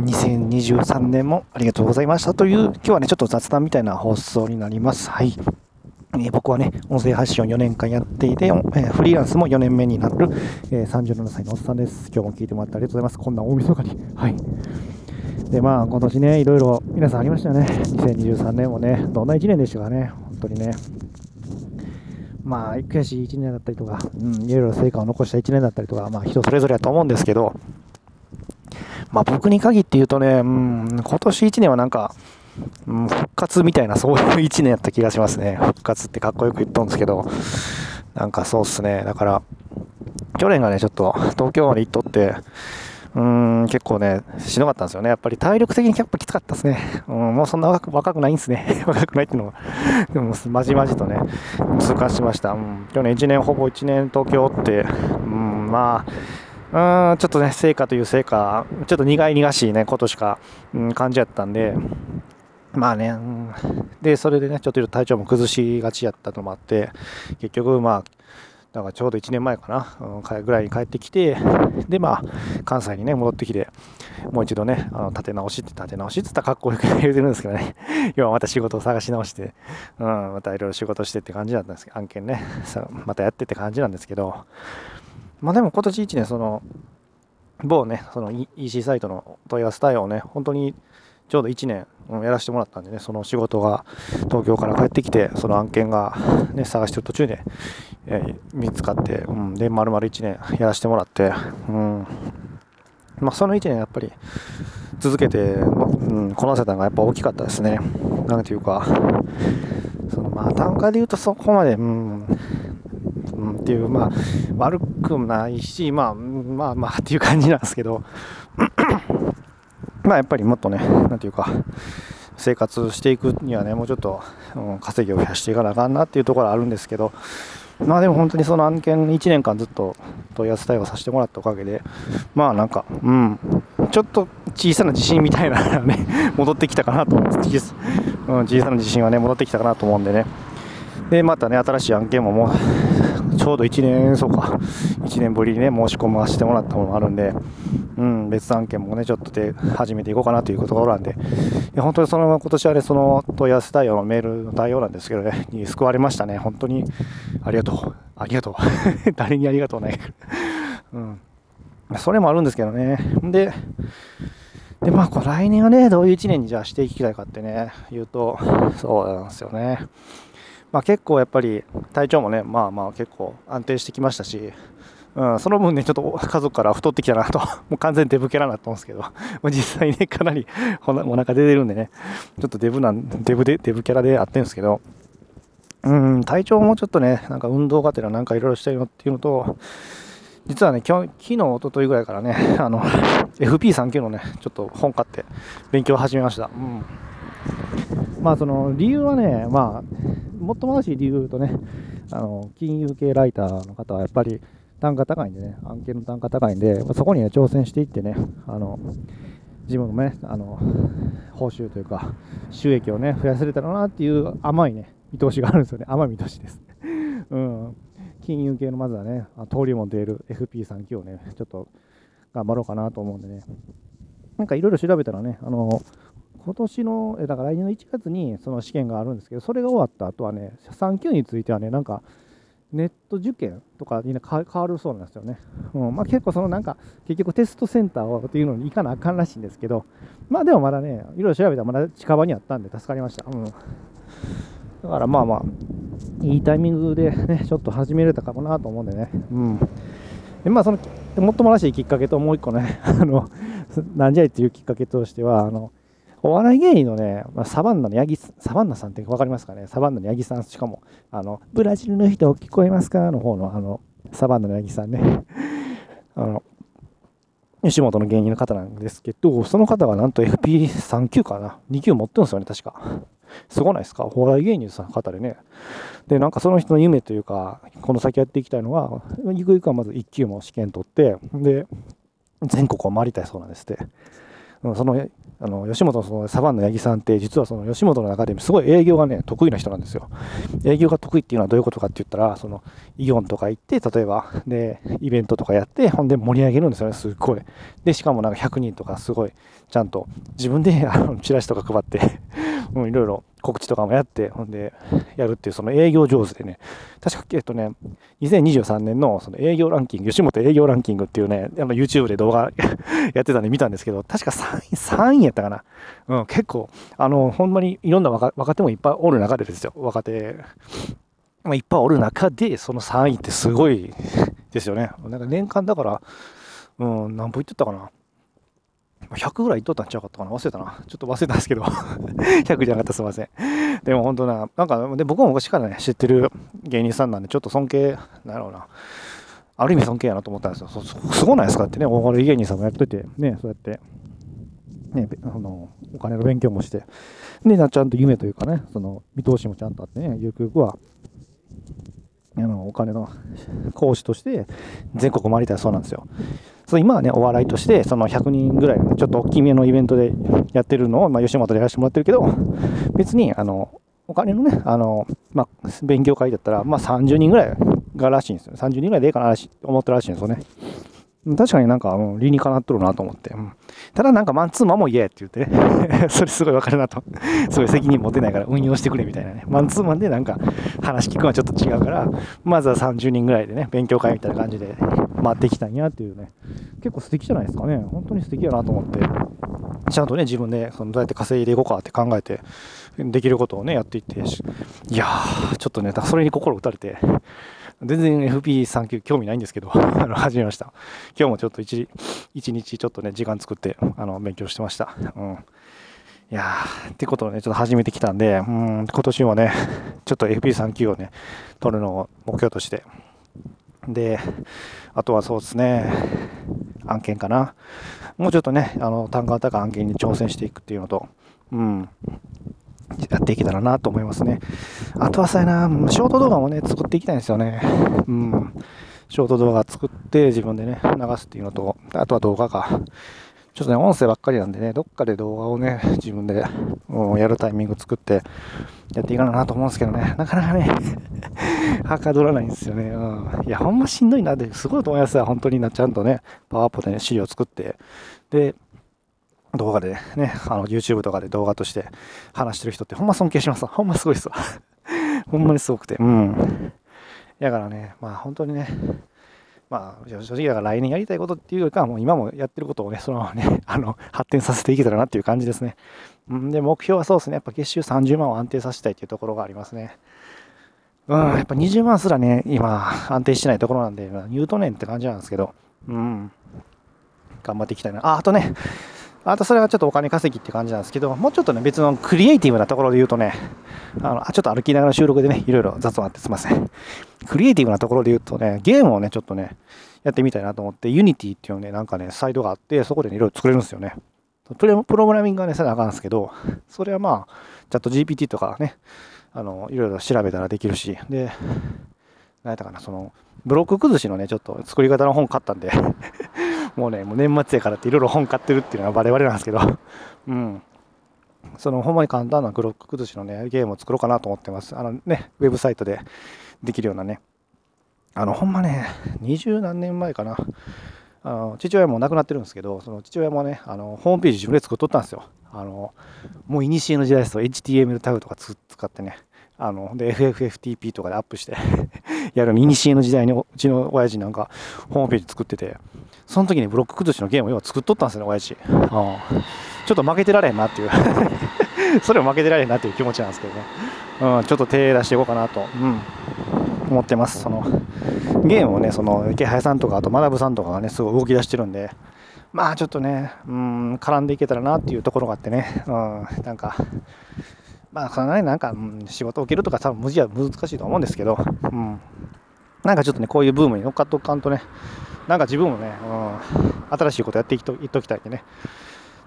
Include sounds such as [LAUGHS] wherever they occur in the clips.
2023年もありがとうございましたという、今日はね、ちょっと雑談みたいな放送になります。はい。え、僕はね、音声発信を4年間やっていて、え、フリーランスも4年目になる、えー、37歳のおっさんです。今日も聞いてもらってありがとうございます。こんな大晦日に。はい。で、まあ、今年ね、いろいろ皆さんありましたよね。2023年もね、どんな1年でしたかね。本当にね。まあ、悔しい1年だったりとか、うん、いろいろ成果を残した1年だったりとか、まあ、人それぞれだと思うんですけど、まあ、僕に限って言うとね、うん、今年1年はなんか、うん、復活みたいな、そういう1年やった気がしますね。復活ってかっこよく言ったんですけど、なんかそうっすね。だから、去年がね、ちょっと東京まで行っとって、うん、結構ね、しんどかったんですよね。やっぱり体力的にやっぱきつかったですね。うん、もうそんな若くないんですね。[LAUGHS] 若くないっていうのは、でもまじまじとね、通過しました。うん、去年1年、ほぼ1年東京って、うん、まあ、うん、ちょっとね、成果という成果、ちょっと苦い苦しいね、ことしか、うん、感じやったんで、まあね、うん、で、それでね、ちょっと体調も崩しがちやったのもあって、結局、まあ、だからちょうど1年前かな、うん、ぐらいに帰ってきて、で、まあ、関西にね、戻ってきて、もう一度ね、あの立て直しって、立て直しって言ったらかっこよく言うてるんですけどね、[LAUGHS] 要はまた仕事を探し直して、うん、またいろいろ仕事してって感じだったんですけど、案件ね、またやってって感じなんですけど、まあでも今年1年、その、某ね、その EC サイトの問い合わせ対応をね、本当にちょうど1年やらせてもらったんでね、その仕事が東京から帰ってきて、その案件が、ね、探してる途中で、えー、見つかって、うん、で、丸々1年やらせてもらって、うん、まあ、その1年やっぱり続けて、うん、こなせたのがやっぱ大きかったですね。なんていうか、そのまあ単価で言うとそこまで、うん、っていう、まあ、悪くもないし、まあ、まあまあっていう感じなんですけど、まあやっぱりもっとね、なんていうか、生活していくにはね、もうちょっと、うん、稼ぎを増やしていかなあかんなっていうところあるんですけど、まあでも本当にその案件1年間ずっと問い合わせ対応させてもらったおかげで、まあなんか、うん、ちょっと小さな自信みたいなのがね、[LAUGHS] 戻ってきたかなと思うんです。うん、小さな自信はね、戻ってきたかなと思うんでね。で、またね、新しい案件ももう、ちょうど1年、そうか、1年ぶりにね、申し込ませてもらったものがあるんで、うん、別案件もね、ちょっとで始めていこうかなというところなんで、いや本当にその、今年はね、その問い合わせ対応のメールの対応なんですけどね、に救われましたね。本当に、ありがとう。ありがとう。[LAUGHS] 誰にありがとうない。うん。それもあるんですけどね。で、で、まあ、こ来年はね、どういう1年にじゃあしていきたいかってね、言うと、そうなんですよね。まあ、結構やっぱり体調もね、まあまあ結構安定してきましたし、うん、その分ね、ちょっと家族から太ってきたなと、[LAUGHS] もう完全にデブキャラになと思うんですけど、[LAUGHS] 実際ね、かなり [LAUGHS] お腹出てるんでね、ちょっとデブなん、デブで、デブキャラであってるんですけど、うん、体調もちょっとね、なんか運動がてらなんかいろいろしたいのっていうのと、実はね、今日昨日、一昨日ぐらいからね、あの、FP3 級のね、ちょっと本買って勉強始めました。うん。まあ、その理由はね、まあ、もっともらしい理由とね、あの金融系ライターの方はやっぱり単価高いんでね、案件の単価高いんで、そこに、ね、挑戦していってね、あの自分もね、あの報酬というか、収益をね、増やせれたらなっていう甘いね、見通しがあるんですよね、甘い見通しです。[LAUGHS] うん、金融系のまずはね、登竜門出る FP3 級をね、ちょっと頑張ろうかなと思うんでね、なんかいろいろ調べたらね、あの今年の、だから来年の1月にその試験があるんですけど、それが終わった後はね、3級についてはね、なんか、ネット受験とかに、変わるそうなんですよね。うんまあ、結構そのなんか、結局テストセンターっていうのに行かなあかんらしいんですけど、まあでもまだね、いろいろ調べたらまだ近場にあったんで助かりました。うん。だからまあまあ、いいタイミングでね、ちょっと始めれたかもなと思うんでね。うん。でまあその、もっともらしいきっかけともう一個ね、[LAUGHS] あの、なんじゃいっていうきっかけとしては、あの、お笑い芸人のね、サバンナのヤギ、サバンナさんって分かりますかね？サバンナのヤギさん、しかも、あの、ブラジルの人聞こえますか？の方の、あの、サバンナのヤギさんね。[LAUGHS] あの、吉本の芸人の方なんですけど、その方がなんと FP3 級かな ?2 級持ってるんですよね、確か。すごないですか？お笑い芸人さんの方でね。で、なんかその人の夢というか、この先やっていきたいのは、ゆくゆくはまず1級も試験取って、で、全国を回りたいそうなんですって。そのあの吉本のそのサバンナ八木さんって実はその吉本の中でもすごい営業がね得意な人なんですよ。営業が得意っていうのはどういうことかって言ったらそのイオンとか行って例えばでイベントとかやってほんで盛り上げるんですよねすっごい。でしかもなんか100人とかすごいちゃんと自分であのチラシとか配っていろいろ告知とかもやって、ほんで、やるっていう、その営業上手でね、確か、えっとね、2023年のその営業ランキング、吉本営業ランキングっていうね、あの YouTube で動画 [LAUGHS] やってたんで見たんですけど、確か3位、3位やったかな。うん、結構、あの、ほんまにいろんな若若手もいっぱいおる中でですよ、若手。まあ、いっぱいおる中で、その3位ってすごいですよね。なんか年間だから、うん、何歩言ってたかな。100ぐらいいっとったんちゃうかったかな？忘れたな。ちょっと忘れたんですけど [LAUGHS] 100じゃなかったすいません。でも本当な、なんか、で僕も昔からね、知ってる芸人さんなんで、ちょっと尊敬、なんやろうな。ある意味尊敬やなと思ったんですよ。そすごないですかってね、大軽い芸人さんもやっといて、ね、そうやって、ね、あのお金の勉強もして、で、ちゃんと夢というかね、その見通しもちゃんとあってね、ゆくゆくは、あのお金の講師として全国回りたいそうなんですよ。そう今はね、お笑いとして、その100人ぐらいのちょっと大きめのイベントでやってるのを、まあ、吉本でやらせてもらってるけど、[LAUGHS] 別に、あの、お金のね、あの、まあ、勉強会だったら、まあ、30人ぐらいがらしいんですよ。30人ぐらいでいいかなと思ってるらしいんですよね。確かになんか、理にかなっとるなと思って。うん、ただなんかマンツーマンも言えって言ってね [LAUGHS] それすごいわかるなと。[LAUGHS] すごい責任持てないから運用してくれみたいなね。マンツーマンでなんか話聞くのはちょっと違うから、まずは30人ぐらいでね、勉強会みたいな感じで回ってきたんやっていうね。結構素敵じゃないですかね。本当に素敵やなと思って。ちゃんとね、自分でそのどうやって稼いでいこうかって考えて、できることをね、やっていって、いやー、ちょっとね、それに心打たれて、全然 FP3 級興味ないんですけど、[LAUGHS] あの始めました。今日もちょっと一一日ちょっとね、時間作ってあの勉強してました。うん。いやー、ってことをね、ちょっと始めてきたんで、うん、今年はね、ちょっと FP3 級をね、取るのを目標として。で、あとはそうですね、案件かな。もうちょっとね、あの単価高い案件に挑戦していくっていうのと、うん、やっていけたらなと思いますね。あとはさやな、ショート動画もね、作っていきたいんですよね。うん。ショート動画作って自分でね、流すっていうのと、あとは動画か。ちょっとね、音声ばっかりなんでね、どっかで動画をね、自分で、う、やるタイミング作ってやっていかなと思うんですけどね、なかなかね [LAUGHS] はかどらないんですよね。うん。いや、ほんましんどいなって、すごいと思いますよ。本当にな、ちゃんとね、パワーアップでね、資料作って、で、動画でね、あの YouTube とかで動画として話してる人ってほんま尊敬します。ほんますごいっすわ。[LAUGHS] ほんまにすごくて。うん。だからね、まあ本当にね、まあ正直だから来年やりたいことっていうよりかはもう今もやってることをね、そのままね、[LAUGHS] あの、発展させていけたらなっていう感じですね。うん、で、目標はそうですね、やっぱ月収30万を安定させたいっていうところがありますね。うん、やっぱ20万すらね、今安定してないところなんで、言うとねんって感じなんですけど、うん。頑張っていきたいな。あ、あとね、あとそれはちょっとお金稼ぎって感じなんですけど、もうちょっとね、別のクリエイティブなところで言うとね、あの、ちょっと歩きながら収録でね、いろいろ雑談あってすいません。クリエイティブなところで言うとね、ゲームをね、ちょっとね、やってみたいなと思って、Unity っていうね、なんかね、サイトがあって、そこでね、いろいろ作れるんですよね。プロプログラミングはね、せなあかんですけど、それはまあ、チャット GPT とかね、あの、いろいろ調べたらできるし、で、何やったかな、その、ブロック崩しのね、ちょっと作り方の本買ったんでもうね、もう年末やからっていろいろ本買ってるっていうのはバレバレなんですけど、[LAUGHS] うん。そのほんまに簡単なブロック崩しのね、ゲームを作ろうかなと思ってます。あのね、ウェブサイトでできるようなね。あの、ほんまね、二十何年前かな。あの父親も亡くなってるんですけど、その父親もね、あのホームページ自分で作っとったんですよ。あのもういにしえの時代ですと HTML タグとか使ってね、あので FFFTP とかでアップして [LAUGHS] やるミニシエの時代にうちの親父なんかホームページ作っててその時にブロック崩しのゲームを作っとったんですよね親父、うん、ちょっと負けてられへんなっていう。[LAUGHS] それを負けてられへんなっていう気持ちなんですけどね、うん、ちょっと手出していこうかなと、うん、思ってます。そのゲームをねその池早さんとかあと学さんとかがねすごい動き出してるんでまあちょっとね、うん、絡んでいけたらなっていうところがあってね、うん、なんかまあ、そのね、なんか、うん、仕事を受けるとか多分無事は難しいと思うんですけど、うん。なんかちょっとね、こういうブームに乗っかっとかんとね、なんか自分もね、うん、新しいことやっていっといっときたいんでね。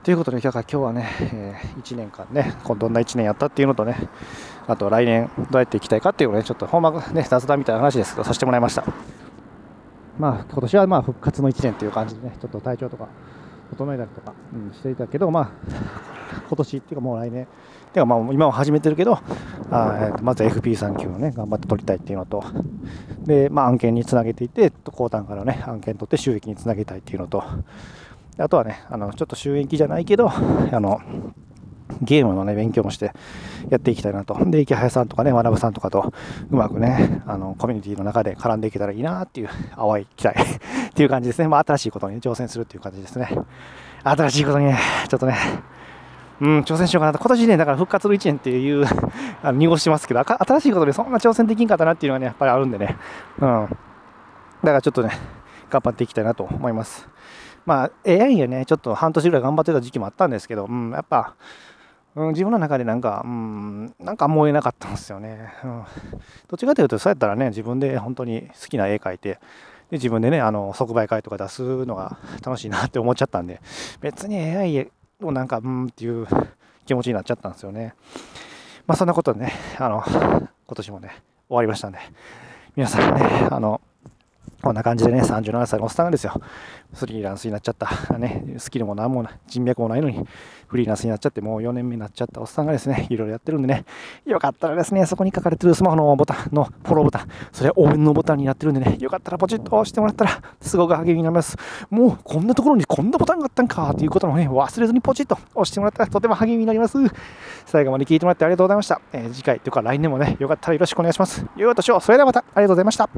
ということで、今日はね、えー、1年間ね、どんな1年やったっていうのとね、あと来年どうやっていきたいかっていうのをね、ちょっとほんまね、雑談みたいな話ですけど、させてもらいました。まあ、今年はまあ復活の1年っていう感じでね、ちょっと体調とか整えたりとか、うん、していたけど、まあ、今年っていうかもう来年、てかまあ今は始めてるけど、あえーとまず FP3 級をね、頑張って取りたいっていうのと、で、まあ案件につなげていって、高単価のね、案件取って収益につなげたいっていうのと、あとはね、あのちょっと収益じゃないけど、あの、ゲームのね、勉強もしてやっていきたいなと。で、池早さんとかね、学さんとかとうまくね、あの、コミュニティの中で絡んでいけたらいいなっていう淡い期待っていう感じですね。まあ、新しいことに挑戦するっていう感じですね。新しいことに、ちょっとね、うん、挑戦しようかなと。今年ね、だから復活の1年っていう、[LAUGHS] あの濁してますけど、新しいことでそんな挑戦できんかったなっていうのがね、やっぱりあるんでね。うん。だからちょっとね、頑張っていきたいなと思います。まあ、AI がね、ちょっと半年ぐらい頑張ってた時期もあったんですけど、うん、やっぱ、うん、自分の中でなんか、うん、なんか思えなかったんですよね。うん、どっちかというと、そうやったらね、自分で本当に好きな絵描いて、で自分でね、あの即売会とか出すのが楽しいなって思っちゃったんで、別に AI をなんか、うんっていう気持ちになっちゃったんですよね。まあそんなことでね、あの、今年もね、終わりましたんで、皆さんね、あの、こんな感じでね、37歳のおっさんがですよ、フリーランスになっちゃった、ね、スキルも何も人脈もないのに、フリーランスになっちゃって、もう4年目になっちゃったおっさんがですね、いろいろやってるんでね、よかったらですね、そこに書かれてるスマホのボタンのフォローボタン、それは応援のボタンになってるんでね、よかったらポチッと押してもらったら、すごく励みになります。もう、こんなところにこんなボタンがあったんかということもね、忘れずにポチッと押してもらったらとても励みになります。最後まで聞いてもらってありがとうございました。えー、次回というか来年もね、よかったらよろしくお願いします。ようとしよう。それではまた、ありがとうございました。